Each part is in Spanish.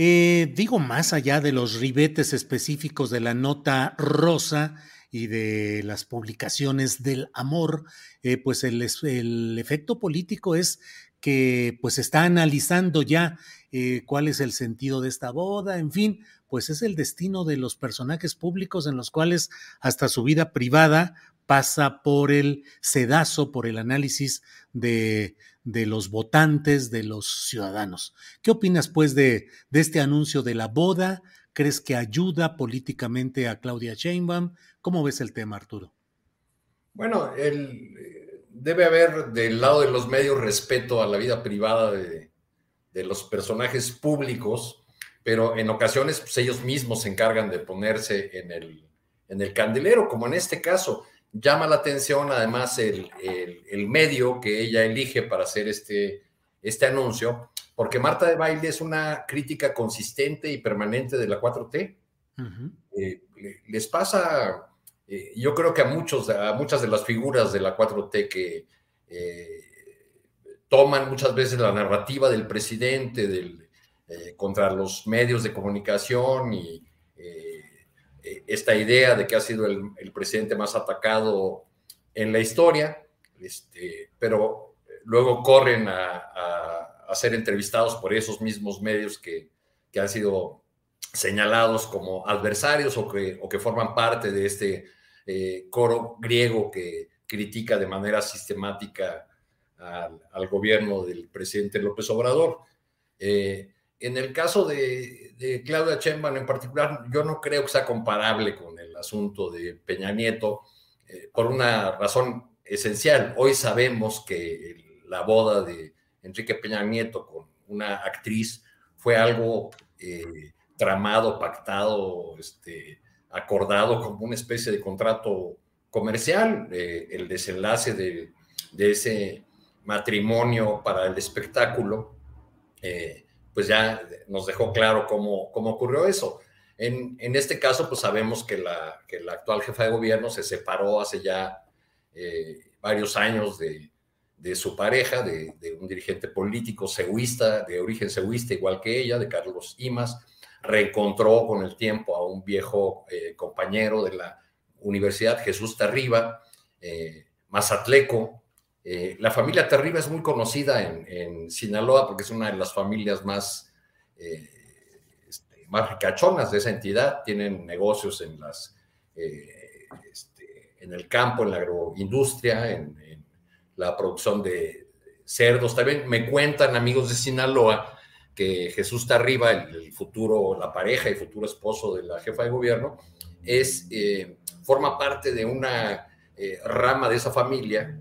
eh, digo más allá de los ribetes específicos de la nota rosa y de las publicaciones del amor, eh, pues el, el, efecto político es que pues está analizando ya eh, cuál es el sentido de esta boda, en fin, pues es el destino de los personajes públicos en los cuales hasta su vida privada pasa por el sedazo, por el análisis de, de los votantes, de los ciudadanos. ¿Qué opinas, pues, de, este anuncio de la boda? ¿Crees que ayuda políticamente a Claudia Sheinbaum? ¿Cómo ves el tema, Arturo? Bueno, el, debe haber del lado de los medios respeto a la vida privada de, de los personajes públicos, pero en ocasiones pues, ellos mismos se encargan de ponerse en el, en el candelero, como en este caso llama la atención además el, medio que ella elige para hacer este, este anuncio, porque Marta de Baile es una crítica consistente y permanente de la 4T. Eh, les pasa, eh, yo creo que a, muchos, a muchas de las figuras de la 4T que eh, toman muchas veces la narrativa del presidente del, contra los medios de comunicación y esta idea de que ha sido el, presidente más atacado en la historia, este, pero luego corren a, ser entrevistados por esos mismos medios que, han sido señalados como adversarios o que, o que forman parte de este eh, coro griego que critica de manera sistemática al, gobierno del presidente López Obrador. Eh, en el caso de, Claudia Sheinbaum en particular, yo no creo que sea comparable con el asunto de Peña Nieto eh, por una razón esencial. Hoy sabemos que la boda de Enrique Peña Nieto con una actriz fue algo eh, tramado, pactado, este, acordado como una especie de contrato comercial. Eh, el desenlace de, ese matrimonio para el espectáculo pues ya nos dejó claro cómo, cómo ocurrió eso. En, en, este caso, pues sabemos que la, que la actual jefa de gobierno se separó hace ya eh, varios años de, de su pareja, de, de, un dirigente político cehuista, de origen cehuista, igual que ella, de Carlos Imas. Reencontró con el tiempo a un viejo eh, compañero de la Universidad, Jesús Tarriba, eh, mazatleco, eh, la familia Terriba es muy conocida en, Sinaloa porque es una de las familias más, eh, este, más ricachonas de esa entidad. Tienen negocios en, las, eh, este, en el campo, en la agroindustria, en, la producción de cerdos. También me cuentan amigos de Sinaloa que Jesús Tarriba, el, el futuro, la pareja y futuro esposo de la jefa de gobierno, es, forma parte de una rama de esa familia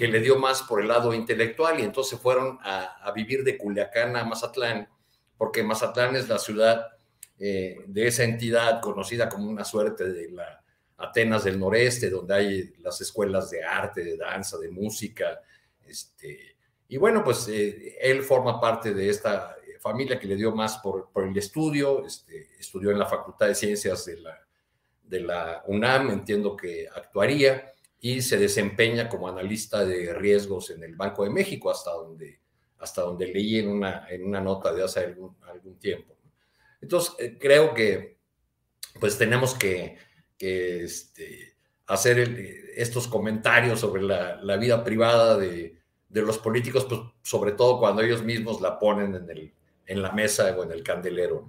que le dio más por el lado intelectual y entonces fueron a, vivir de Culiacán a Mazatlán, porque Mazatlán es la ciudad eh, de esa entidad conocida como una suerte de la Atenas del noreste, donde hay las escuelas de arte, de danza, de música. Este, y bueno, pues eh, él forma parte de esta familia que le dio más por, por el estudio, este, estudió en la Facultad de Ciencias de la, de la UNAM, entiendo que actuaría y se desempeña como analista de riesgos en el Banco de México, hasta donde, hasta donde leí en una, en una nota de hace algún, tiempo. Entonces, eh, creo que pues tenemos que, que este, hacer estos comentarios sobre la, la vida privada de, de, los políticos, pues sobre todo cuando ellos mismos la ponen en, el, en la mesa o en el candelero.